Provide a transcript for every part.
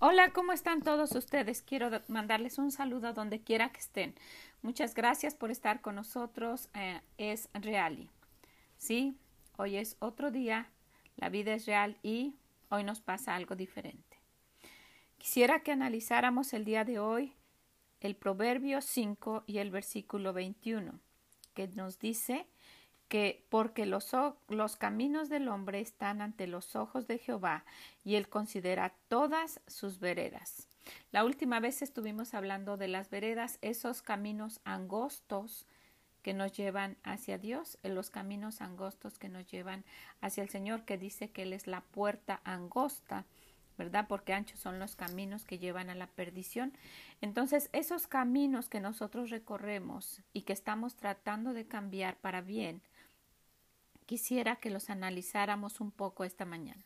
Hola, ¿cómo están todos ustedes? Quiero mandarles un saludo donde quiera que estén. Muchas gracias por estar con nosotros. Eh, es Reali. Sí, hoy es otro día, la vida es real y hoy nos pasa algo diferente. Quisiera que analizáramos el día de hoy el Proverbio 5 y el versículo 21, que nos dice que porque los, caminos del hombre están ante los ojos de Jehová y él considera todas sus veredas. La última vez estuvimos hablando de las veredas, esos caminos angostos que nos llevan hacia Dios, en los caminos angostos que nos llevan hacia el Señor, que dice que Él es la puerta angosta, ¿verdad? Porque anchos son los caminos que llevan a la perdición. Entonces, esos caminos que nosotros recorremos y que estamos tratando de cambiar para bien, quisiera que los analizáramos un poco esta mañana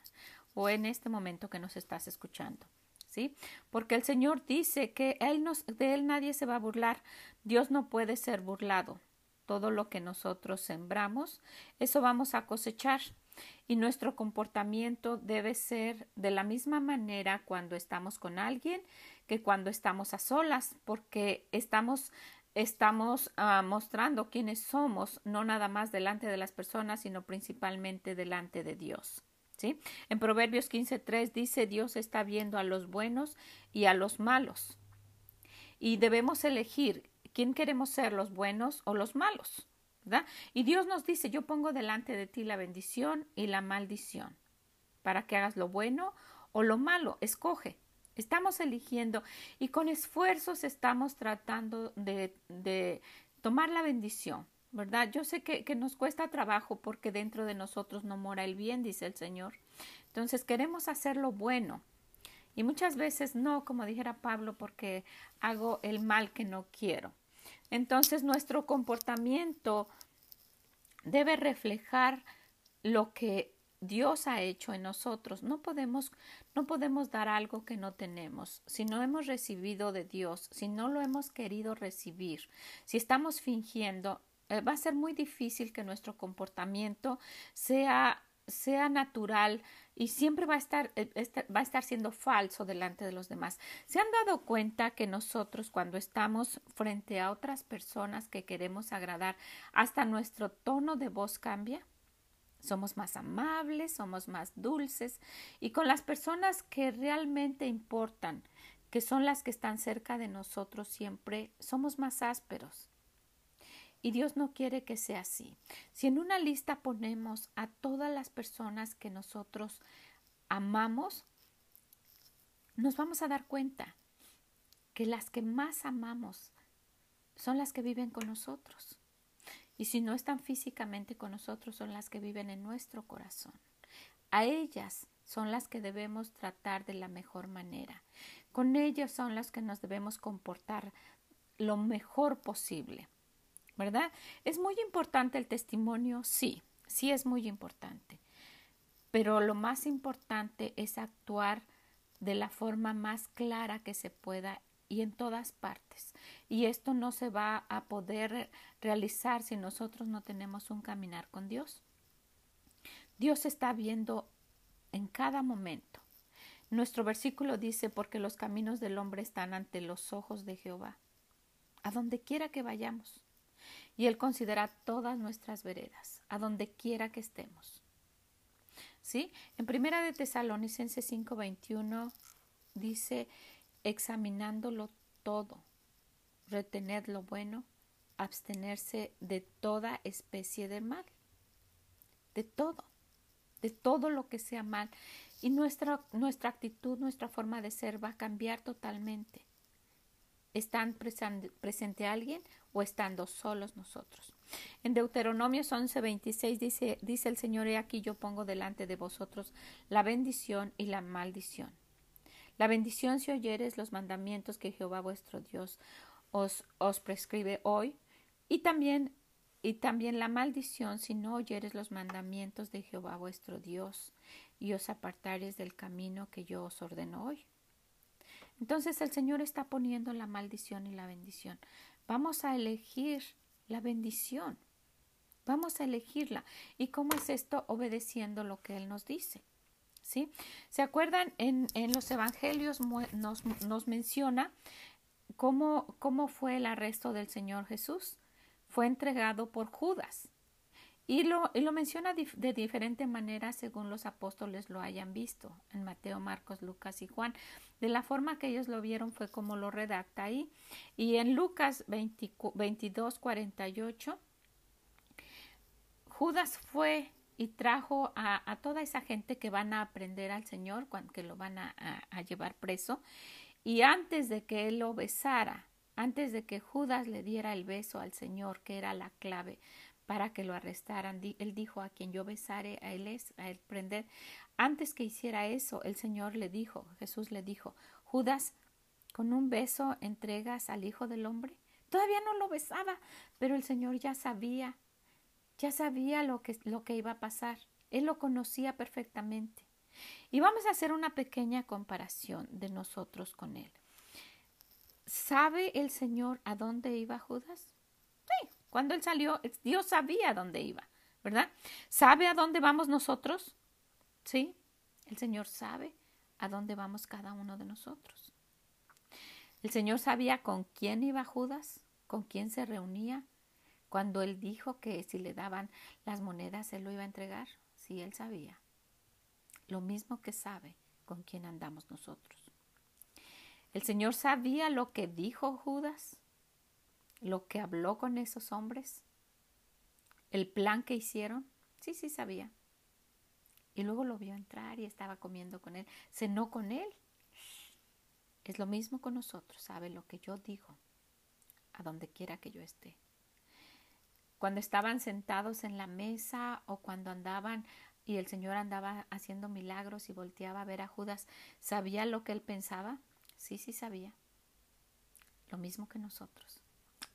o en este momento que nos estás escuchando. ¿Sí? Porque el Señor dice que él nos, de Él nadie se va a burlar. Dios no puede ser burlado. Todo lo que nosotros sembramos, eso vamos a cosechar. Y nuestro comportamiento debe ser de la misma manera cuando estamos con alguien que cuando estamos a solas, porque estamos estamos ah, mostrando quiénes somos, no nada más delante de las personas, sino principalmente delante de Dios. ¿sí? En Proverbios 15.3 dice, Dios está viendo a los buenos y a los malos. Y debemos elegir quién queremos ser, los buenos o los malos. ¿verdad? Y Dios nos dice, yo pongo delante de ti la bendición y la maldición, para que hagas lo bueno o lo malo, escoge. Estamos eligiendo y con esfuerzos estamos tratando de, de tomar la bendición, ¿verdad? Yo sé que, que, nos cuesta trabajo porque dentro de nosotros no mora el bien, dice el Señor. Entonces queremos hacer lo bueno. Y muchas veces no, como dijera Pablo, porque hago el mal que no quiero. Entonces nuestro comportamiento debe reflejar lo que Dios ha hecho en nosotros. No podemos, no podemos dar algo que no tenemos. Si no hemos recibido de Dios, si no lo hemos querido recibir, si estamos fingiendo, eh, va a ser muy difícil que nuestro comportamiento sea, sea natural y siempre va a estar, eh, va a estar siendo falso delante de los demás. ¿Se han dado cuenta que nosotros cuando estamos frente a otras personas que queremos agradar, hasta nuestro tono de voz cambia? Somos más amables, somos más dulces y con las personas que realmente importan, que son las que están cerca de nosotros siempre, somos más ásperos. Y Dios no quiere que sea así. Si en una lista ponemos a todas las personas que nosotros amamos, nos vamos a dar cuenta que las que más amamos son las que viven con nosotros. Y si no están físicamente con nosotros, son las que viven en nuestro corazón. A ellas son las que debemos tratar de la mejor manera. Con ellas son las que nos debemos comportar lo mejor posible. ¿Verdad? ¿Es muy importante el testimonio? Sí, sí es muy importante. Pero lo más importante es actuar de la forma más clara que se pueda y en todas partes. Y esto no se va a poder realizar si nosotros no tenemos un caminar con Dios. Dios está viendo en cada momento. Nuestro versículo dice, porque los caminos del hombre están ante los ojos de Jehová, a donde quiera que vayamos. Y Él considera todas nuestras veredas, a donde quiera que estemos. ¿Sí? En Primera de Tesalonicenses 5:21 dice, examinándolo todo, retener lo bueno, abstenerse de toda especie de mal, de todo, de todo lo que sea mal. Y nuestra, nuestra actitud, nuestra forma de ser va a cambiar totalmente. ¿Están presente alguien o estando solos nosotros? En Deuteronomio 11:26 dice, dice el Señor, he aquí yo pongo delante de vosotros la bendición y la maldición. La bendición si oyeres los mandamientos que Jehová vuestro Dios os, os prescribe hoy, y también, y también la maldición si no oyeres los mandamientos de Jehová vuestro Dios, y os apartares del camino que yo os ordeno hoy. Entonces el Señor está poniendo la maldición y la bendición. Vamos a elegir la bendición. Vamos a elegirla. ¿Y cómo es esto? Obedeciendo lo que Él nos dice. ¿Sí? ¿Se acuerdan? En, en los evangelios nos, nos menciona cómo, cómo fue el arresto del Señor Jesús. Fue entregado por Judas. Y lo, y lo menciona de diferente manera según los apóstoles lo hayan visto, en Mateo, Marcos, Lucas y Juan. De la forma que ellos lo vieron fue como lo redacta ahí. Y en Lucas 22, 48, Judas fue y trajo a, toda esa gente que van a aprender al Señor, que lo van a, llevar preso. Y antes de que él lo besara, antes de que Judas le diera el beso al Señor, que era la clave para que lo arrestaran. Él dijo a quien yo besare, a él es, a él prender. Antes que hiciera eso, el Señor le dijo, Jesús le dijo, Judas, con un beso entregas al Hijo del Hombre. Todavía no lo besaba, pero el Señor ya sabía, ya sabía lo que, lo que iba a pasar. Él lo conocía perfectamente. Y vamos a hacer una pequeña comparación de nosotros con Él. ¿Sabe el Señor a dónde iba Judas? Cuando él salió, Dios sabía a dónde iba, ¿verdad? ¿Sabe a dónde vamos nosotros? Sí, el Señor sabe a dónde vamos cada uno de nosotros. El Señor sabía con quién iba Judas, con quién se reunía, cuando él dijo que si le daban las monedas él lo iba a entregar. Sí, él sabía. Lo mismo que sabe con quién andamos nosotros. El Señor sabía lo que dijo Judas lo que habló con esos hombres, el plan que hicieron, sí, sí sabía. Y luego lo vio entrar y estaba comiendo con él, cenó con él. Es lo mismo con nosotros, sabe lo que yo digo, a donde quiera que yo esté. Cuando estaban sentados en la mesa o cuando andaban y el Señor andaba haciendo milagros y volteaba a ver a Judas, ¿sabía lo que él pensaba? Sí, sí sabía. Lo mismo que nosotros.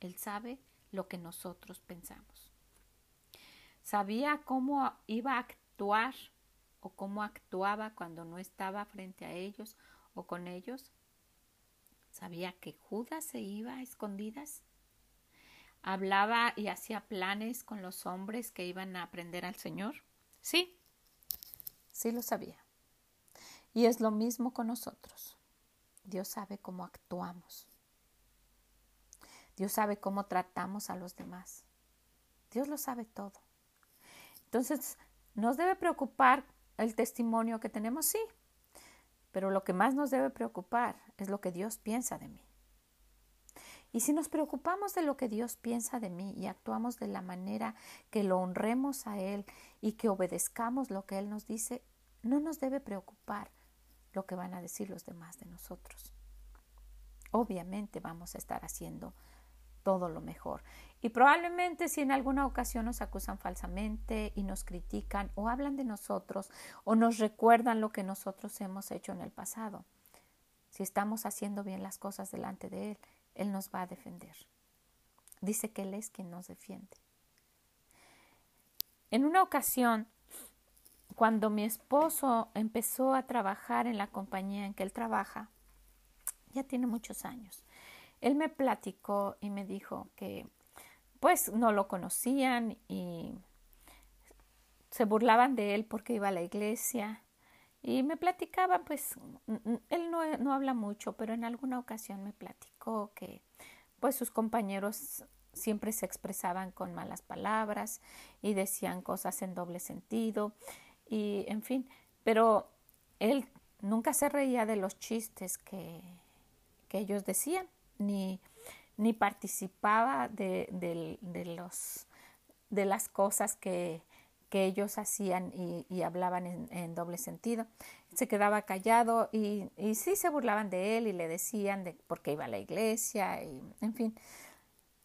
Él sabe lo que nosotros pensamos. Sabía cómo iba a actuar o cómo actuaba cuando no estaba frente a ellos o con ellos. Sabía que Judas se iba a escondidas. Hablaba y hacía planes con los hombres que iban a aprender al Señor. Sí, sí lo sabía. Y es lo mismo con nosotros. Dios sabe cómo actuamos. Dios sabe cómo tratamos a los demás. Dios lo sabe todo. Entonces, nos debe preocupar el testimonio que tenemos, sí, pero lo que más nos debe preocupar es lo que Dios piensa de mí. Y si nos preocupamos de lo que Dios piensa de mí y actuamos de la manera que lo honremos a Él y que obedezcamos lo que Él nos dice, no nos debe preocupar lo que van a decir los demás de nosotros. Obviamente vamos a estar haciendo todo lo mejor. Y probablemente si en alguna ocasión nos acusan falsamente y nos critican o hablan de nosotros o nos recuerdan lo que nosotros hemos hecho en el pasado, si estamos haciendo bien las cosas delante de Él, Él nos va a defender. Dice que Él es quien nos defiende. En una ocasión, cuando mi esposo empezó a trabajar en la compañía en que él trabaja, ya tiene muchos años, él me platicó y me dijo que pues no lo conocían y se burlaban de él porque iba a la iglesia y me platicaba pues él no, no habla mucho pero en alguna ocasión me platicó que pues sus compañeros siempre se expresaban con malas palabras y decían cosas en doble sentido y en fin pero él nunca se reía de los chistes que, que ellos decían ni, ni participaba de, los, de las cosas que, que ellos hacían y, hablaban en, doble sentido. Se quedaba callado y, y, sí se burlaban de él y le decían de por qué iba a la iglesia y en fin.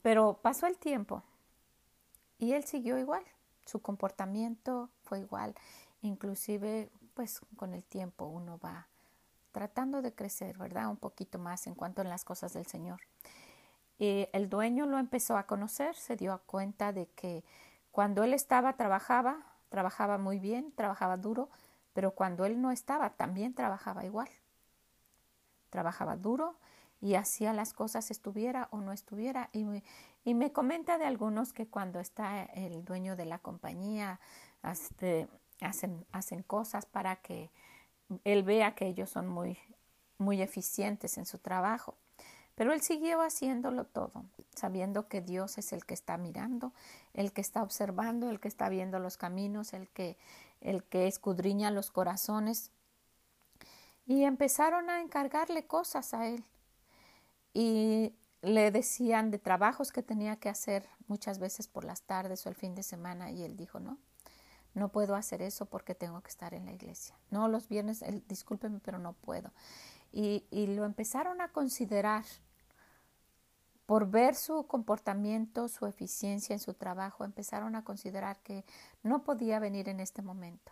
Pero pasó el tiempo y él siguió igual. Su comportamiento fue igual. Inclusive, pues con el tiempo uno va tratando de crecer, ¿verdad? Un poquito más en cuanto a las cosas del Señor. Y el dueño lo empezó a conocer, se dio cuenta de que cuando él estaba trabajaba, trabajaba muy bien, trabajaba duro, pero cuando él no estaba también trabajaba igual. Trabajaba duro y hacía las cosas estuviera o no estuviera. Y y me comenta de algunos que cuando está el dueño de la compañía, hacen, hacen cosas para que él vea que ellos son muy, muy eficientes en su trabajo. Pero él siguió haciéndolo todo, sabiendo que Dios es el que está mirando, el que está observando, el que está viendo los caminos, el que, el que escudriña los corazones. Y empezaron a encargarle cosas a él. Y le decían de trabajos que tenía que hacer muchas veces por las tardes o el fin de semana y él dijo, no, no puedo hacer eso porque tengo que estar en la iglesia. No, los viernes, el, discúlpeme, pero no puedo. Y, y lo empezaron a considerar por ver su comportamiento, su eficiencia en su trabajo, empezaron a considerar que no podía venir en este momento.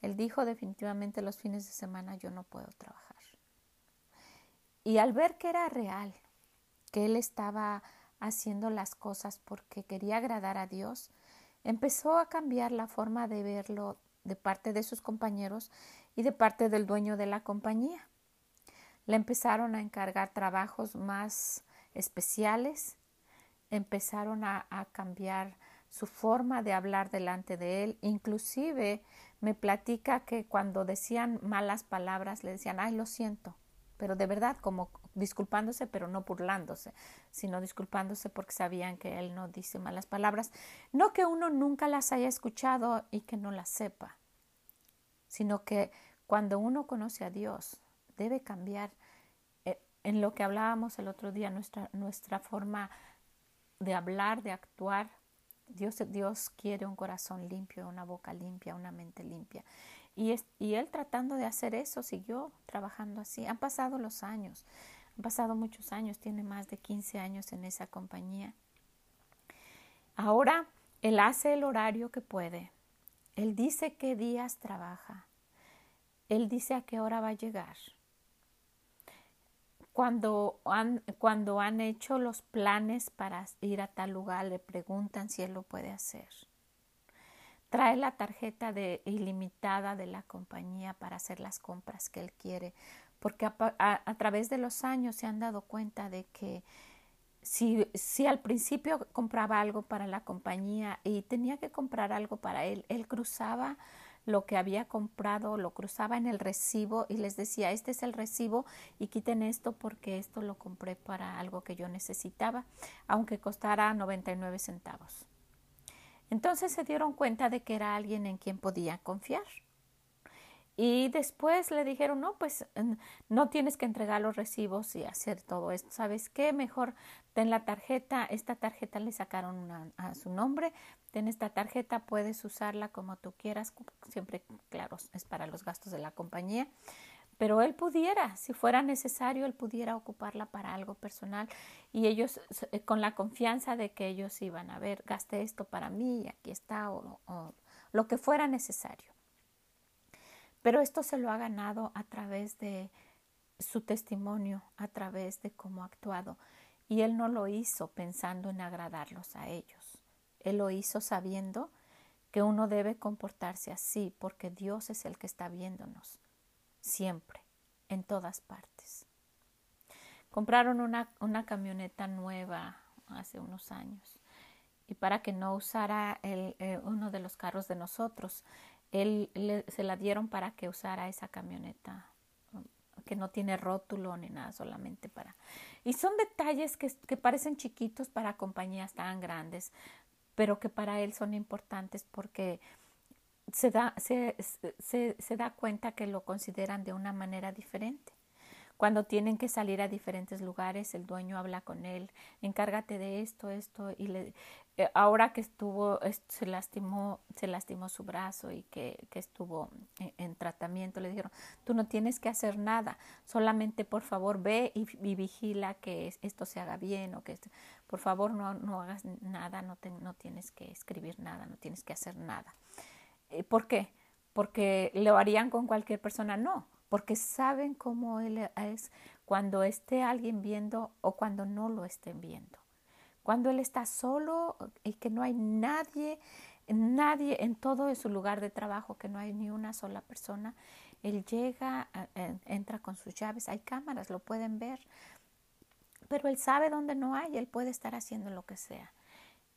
Él dijo definitivamente los fines de semana yo no puedo trabajar. Y al ver que era real, que él estaba haciendo las cosas porque quería agradar a Dios, empezó a cambiar la forma de verlo de parte de sus compañeros y de parte del dueño de la compañía. Le empezaron a encargar trabajos más especiales, empezaron a, cambiar su forma de hablar delante de él, inclusive me platica que cuando decían malas palabras le decían, ay, lo siento, pero de verdad como disculpándose, pero no burlándose, sino disculpándose porque sabían que él no dice malas palabras. No que uno nunca las haya escuchado y que no las sepa, sino que cuando uno conoce a Dios, debe cambiar en lo que hablábamos el otro día, nuestra, nuestra forma de hablar, de actuar. Dios, Dios quiere un corazón limpio, una boca limpia, una mente limpia. Y, y él tratando de hacer eso siguió trabajando así. Han pasado los años, han pasado muchos años, tiene más de 15 años en esa compañía. Ahora él hace el horario que puede. Él dice qué días trabaja. Él dice a qué hora va a llegar cuando han, cuando han hecho los planes para ir a tal lugar, le preguntan si él lo puede hacer. Trae la tarjeta ilimitada de la compañía para hacer las compras que él quiere, porque a, través de los años se han dado cuenta de que si, si al principio compraba algo para la compañía y tenía que comprar algo para él, él cruzaba lo que había comprado, lo cruzaba en el recibo y les decía, este es el recibo y quiten esto porque esto lo compré para algo que yo necesitaba, aunque costara 99 centavos. Entonces se dieron cuenta de que era alguien en quien podía confiar. Y después le dijeron, no, pues no tienes que entregar los recibos y hacer todo esto. ¿Sabes qué? Mejor ten la tarjeta. Esta tarjeta le sacaron a su nombre. Ten esta tarjeta, puedes usarla como tú quieras. Siempre, claro, es para los gastos de la compañía. Pero él pudiera, si fuera necesario, él pudiera ocuparla para algo personal. Y ellos, eh, con la confianza de que ellos iban a ver, gaste esto para mí aquí está, o lo que fuera necesario. Pero esto se lo ha ganado a través de su testimonio, a través de cómo ha actuado. Y él no lo hizo pensando en agradarlos a ellos. Él lo hizo sabiendo que uno debe comportarse así porque Dios es el que está viéndonos siempre, en todas partes. Compraron una, una camioneta nueva hace unos años y para que no usara eh, uno de los carros de nosotros, él se la dieron para que usara esa camioneta que no tiene rótulo ni nada, solamente para... Y son detalles que, que parecen chiquitos para compañías tan grandes, pero que para él son importantes porque se da, se, se, da cuenta que lo consideran de una manera diferente. Cuando tienen que salir a diferentes lugares, el dueño habla con él, encárgate de esto, esto, y le, ahora que estuvo, se lastimó, se lastimó su brazo y que, estuvo en, tratamiento, le dijeron, tú no tienes que hacer nada, solamente por favor ve y, vigila que esto se haga bien o que por favor no, no hagas nada, no, no tienes que escribir nada, no tienes que hacer nada. Eh, ¿Por qué? Porque lo harían con cualquier persona, no, porque saben cómo él es cuando esté alguien viendo o cuando no lo estén viendo. Cuando él está solo y que no hay nadie, nadie en todo su lugar de trabajo, que no hay ni una sola persona, él llega, entra con sus llaves, hay cámaras, lo pueden ver, pero él sabe dónde no hay, él puede estar haciendo lo que sea.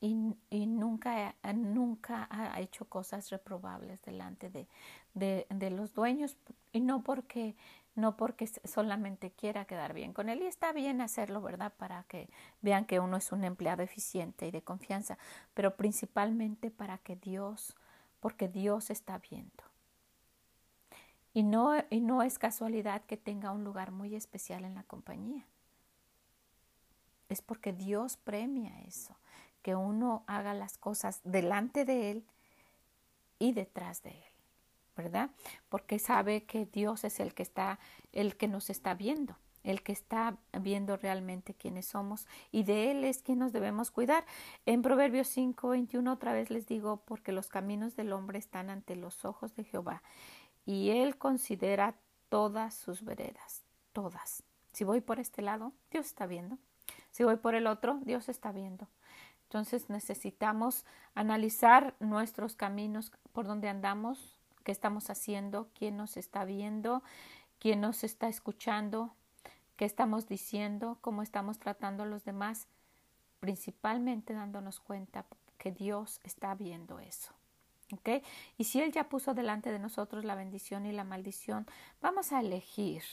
y, nunca, nunca ha hecho cosas reprobables delante de, de, los dueños y no porque no porque solamente quiera quedar bien con él y está bien hacerlo, ¿verdad? Para que vean que uno es un empleado eficiente y de confianza, pero principalmente para que Dios, porque Dios está viendo. Y no, y no es casualidad que tenga un lugar muy especial en la compañía. Es porque Dios premia eso, que uno haga las cosas delante de Él y detrás de Él. ¿Verdad? Porque sabe que Dios es el que está, el que nos está viendo, el que está viendo realmente quiénes somos y de Él es quien nos debemos cuidar. En Proverbios 5, 21 otra vez les digo, porque los caminos del hombre están ante los ojos de Jehová y Él considera todas sus veredas, todas. Si voy por este lado, Dios está viendo. Si voy por el otro, Dios está viendo. Entonces necesitamos analizar nuestros caminos, por donde andamos, qué estamos haciendo, quién nos está viendo, quién nos está escuchando, qué estamos diciendo, cómo estamos tratando a los demás, principalmente dándonos cuenta que Dios está viendo eso. ¿Ok? Y si Él ya puso delante de nosotros la bendición y la maldición, vamos a elegir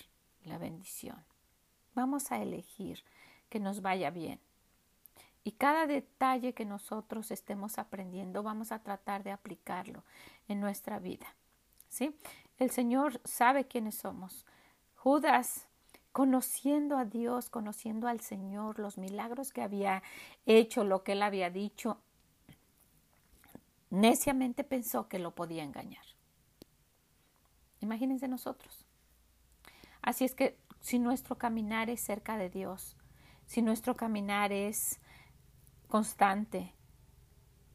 la bendición. Vamos a elegir que nos vaya bien. Y cada detalle que nosotros estemos aprendiendo, vamos a tratar de aplicarlo en nuestra vida. ¿sí? El Señor sabe quiénes somos. Judas, conociendo a Dios, conociendo al Señor, los milagros que había hecho, lo que él había dicho, neciamente pensó que lo podía engañar. Imagínense nosotros. Así es que si nuestro caminar es cerca de Dios, si nuestro caminar es constante,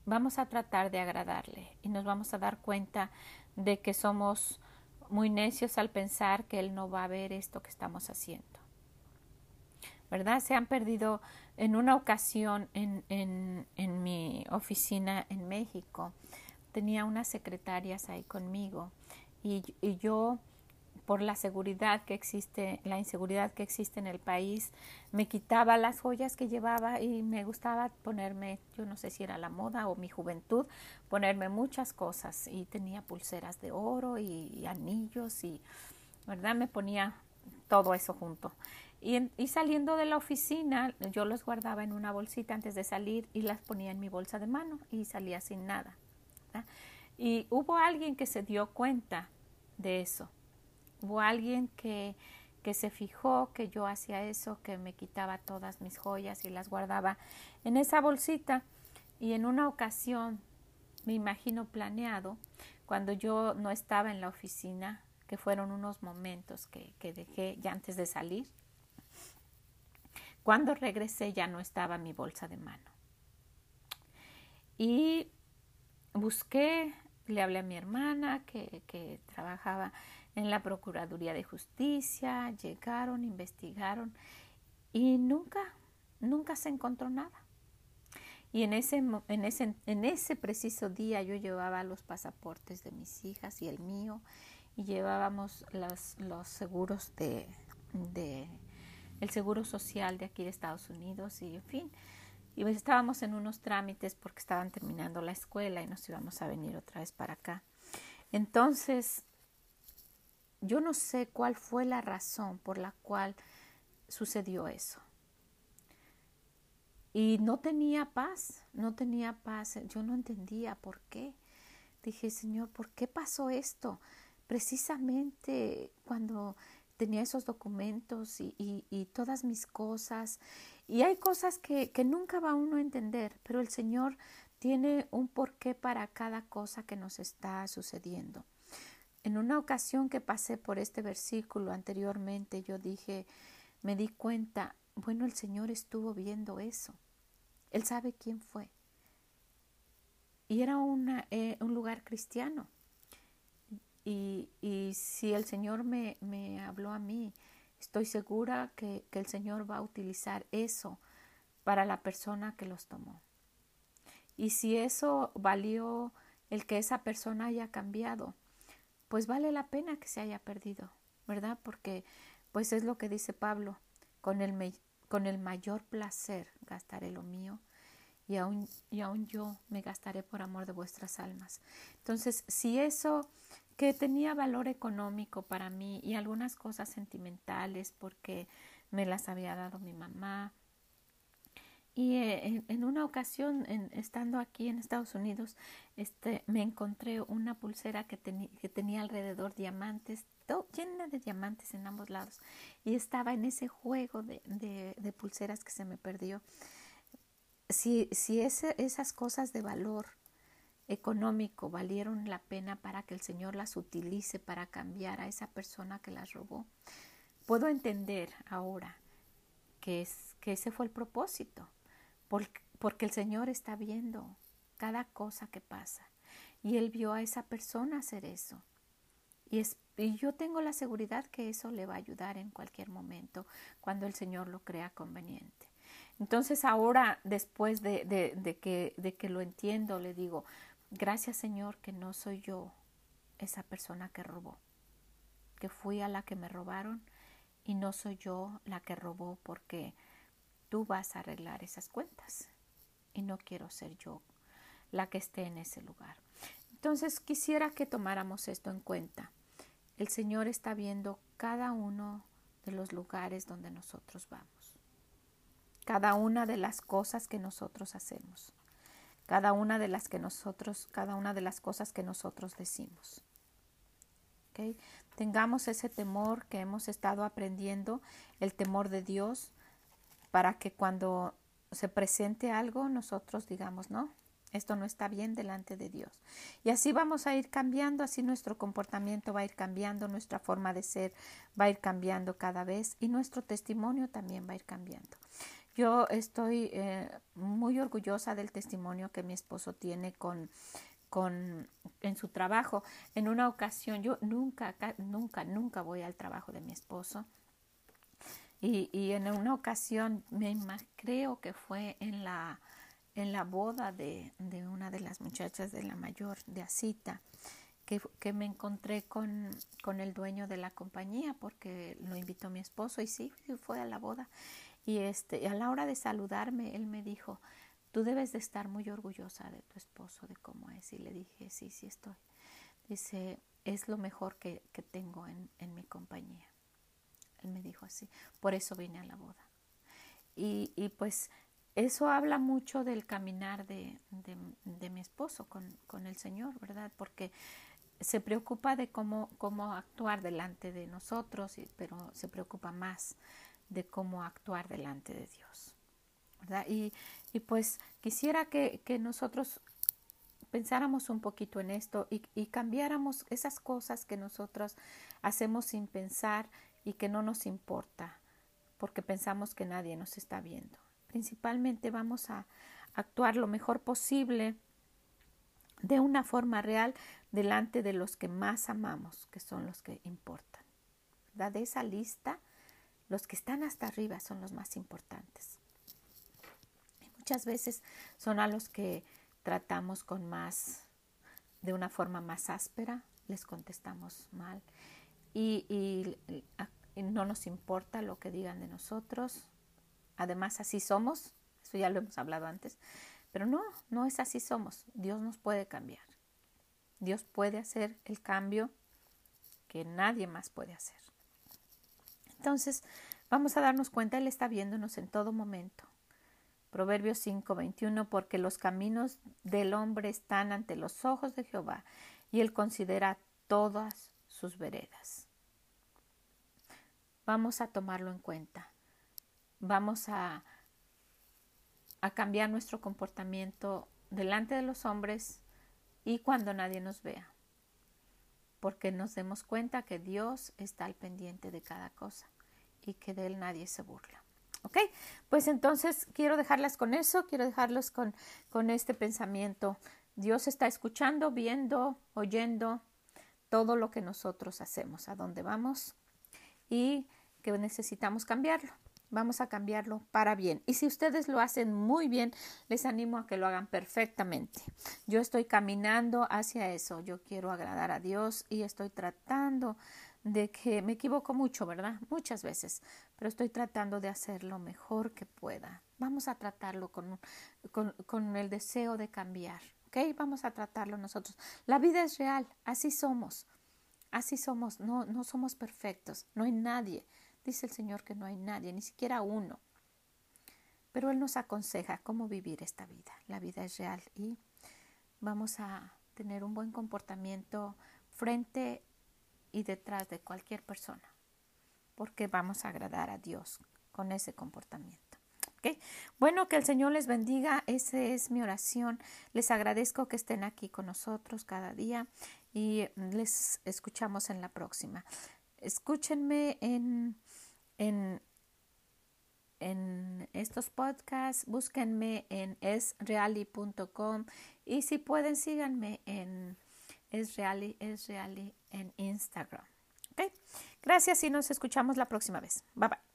vamos a tratar de agradarle y nos vamos a dar cuenta de que somos muy necios al pensar que Él no va a ver esto que estamos haciendo. ¿Verdad? Se han perdido en una ocasión en, en, en mi oficina en México. Tenía unas secretarias ahí conmigo y, y yo por la seguridad que existe, la inseguridad que existe en el país, me quitaba las joyas que llevaba y me gustaba ponerme, yo no sé si era la moda o mi juventud, ponerme muchas cosas y tenía pulseras de oro y, anillos y, ¿verdad? Me ponía todo eso junto. Y, y, saliendo de la oficina, yo los guardaba en una bolsita antes de salir y las ponía en mi bolsa de mano y salía sin nada. Y hubo alguien que se dio cuenta de eso Hubo alguien que, que se fijó que yo hacía eso, que me quitaba todas mis joyas y las guardaba en esa bolsita. Y en una ocasión, me imagino planeado, cuando yo no estaba en la oficina, que fueron unos momentos que, que dejé ya antes de salir, cuando regresé ya no estaba mi bolsa de mano. Y busqué, le hablé a mi hermana que, que trabajaba en la Procuraduría de Justicia, llegaron, investigaron y nunca, nunca se encontró nada. Y en ese, en ese, en ese preciso día yo llevaba los pasaportes de mis hijas y el mío y llevábamos los, seguros de, de el seguro social de aquí de Estados Unidos y en fin. Y estábamos en unos trámites porque estaban terminando la escuela y nos íbamos a venir otra vez para acá. Entonces yo no sé cuál fue la razón por la cual sucedió eso. Y no tenía paz, no tenía paz. Yo no entendía por qué. Dije, Señor, ¿por qué pasó esto? Precisamente cuando tenía esos documentos y, todas mis cosas. Y hay cosas que, que nunca va uno a entender, pero el Señor tiene un porqué para cada cosa que nos está sucediendo. En una ocasión que pasé por este versículo anteriormente, yo dije, me di cuenta, bueno, el Señor estuvo viendo eso. Él sabe quién fue. Y era eh, un lugar cristiano. Y, si el Señor me, habló a mí, estoy segura que el Señor va a utilizar eso para la persona que los tomó. Y si eso valió el que esa persona haya cambiado, pues vale la pena que se haya perdido, ¿verdad? Porque pues es lo que dice Pablo, con el, con el mayor placer gastaré lo mío y aún, y aún yo me gastaré por amor de vuestras almas. Entonces, si eso que tenía valor económico para mí y algunas cosas sentimentales porque me las había dado mi mamá, y eh, en, una ocasión, estando aquí en Estados Unidos, este, me encontré una pulsera que, que tenía alrededor diamantes, llena de diamantes en ambos lados. Y estaba en ese juego de, de, pulseras que se me perdió. Si, si ese, esas cosas de valor económico valieron la pena para que el Señor las utilice para cambiar a esa persona que las robó, puedo entender ahora que, es, que ese fue el propósito porque el Señor está viendo cada cosa que pasa. Y Él vio a esa persona hacer eso. Y, yo tengo la seguridad que eso le va a ayudar en cualquier momento cuando el Señor lo crea conveniente. Entonces ahora, después de, de, que, de que lo entiendo, le digo, gracias Señor que no soy yo esa persona que robó, que fui a la que me robaron y no soy yo la que robó porque tú vas a arreglar esas cuentas y no quiero ser yo la que esté en ese lugar. Entonces quisiera que tomáramos esto en cuenta. El Señor está viendo cada uno de los lugares donde nosotros vamos, cada una de las cosas que nosotros hacemos, cada una de las que nosotros, cada una de las cosas que nosotros decimos. Tengamos ese temor que hemos estado aprendiendo, el temor de Dios, para que cuando se presente algo nosotros digamos, no, esto no está bien delante de Dios. Y así vamos a ir cambiando, así nuestro comportamiento va a ir cambiando, nuestra forma de ser va a ir cambiando cada vez y nuestro testimonio también va a ir cambiando. Yo estoy eh, muy orgullosa del testimonio que mi esposo tiene con, con, en su trabajo. En una ocasión, yo nunca, nunca, nunca voy al trabajo de mi esposo y, en una ocasión, me, creo que fue en la, en la boda de, una de las muchachas de la mayor, de Asita, que, que me encontré con, con, el dueño de la compañía porque lo invitó mi esposo y sí, fue a la boda. Y este, a la hora de saludarme, él me dijo, tú debes de estar muy orgullosa de tu esposo, de cómo es. Y le dije, sí, sí estoy. Dice, es lo mejor que, que tengo en, en mi compañía. Él me dijo así, por eso vine a la boda. Y, y pues eso habla mucho del caminar de, de, mi esposo con, con, el Señor, ¿verdad? Porque se preocupa de cómo, cómo actuar delante de nosotros, pero se preocupa más de cómo actuar delante de Dios. ¿verdad? Y, y pues quisiera que, que, nosotros pensáramos un poquito en esto y, y cambiáramos esas cosas que nosotros hacemos sin pensar y que no nos importa porque pensamos que nadie nos está viendo. Principalmente vamos a actuar lo mejor posible de una forma real delante de los que más amamos, que son los que importan. De esa lista, los que están hasta arriba son los más importantes. Y muchas veces son a los que tratamos con más, de una forma más áspera, les contestamos mal y, no nos importa lo que digan de nosotros. Además, así somos, eso ya lo hemos hablado antes, pero no, no es así somos. Dios nos puede cambiar. Dios puede hacer el cambio que nadie más puede hacer. Entonces, vamos a darnos cuenta, Él está viéndonos en todo momento. Proverbios 5:21, porque los caminos del hombre están ante los ojos de Jehová, y Él considera todas sus veredas. Vamos a tomarlo en cuenta. Vamos a, a cambiar nuestro comportamiento delante de los hombres y cuando nadie nos vea, porque nos demos cuenta que Dios está al pendiente de cada cosa y que de él nadie se burla. ¿Ok? Pues entonces quiero dejarlas con eso, quiero dejarlos con, con este pensamiento. Dios está escuchando, viendo, oyendo, todo lo que nosotros hacemos, a dónde vamos y que necesitamos cambiarlo. Vamos a cambiarlo para bien. Y si ustedes lo hacen muy bien, les animo a que lo hagan perfectamente. Yo estoy caminando hacia eso. Yo quiero agradar a Dios y estoy tratando de que me equivoco mucho, ¿verdad? Muchas veces, pero estoy tratando de hacer lo mejor que pueda Vamos a tratarlo con, con, con el deseo de cambiar. ¿Ok? Vamos a tratarlo nosotros. La vida es real, así somos. Así somos, no, no somos perfectos, no hay nadie. Dice el Señor que no hay nadie, ni siquiera uno. Pero Él nos aconseja cómo vivir esta vida. La vida es real y vamos a tener un buen comportamiento frente y detrás de cualquier persona, porque vamos a agradar a Dios con ese comportamiento. Bueno, que el Señor les bendiga, esa es mi oración. Les agradezco que estén aquí con nosotros cada día y les escuchamos en la próxima. Escúchenme en, en, en estos podcasts, búsquenme en esreali.com y si pueden síganme en esreali, esreali en Instagram. Gracias y nos escuchamos la próxima vez. Bye bye.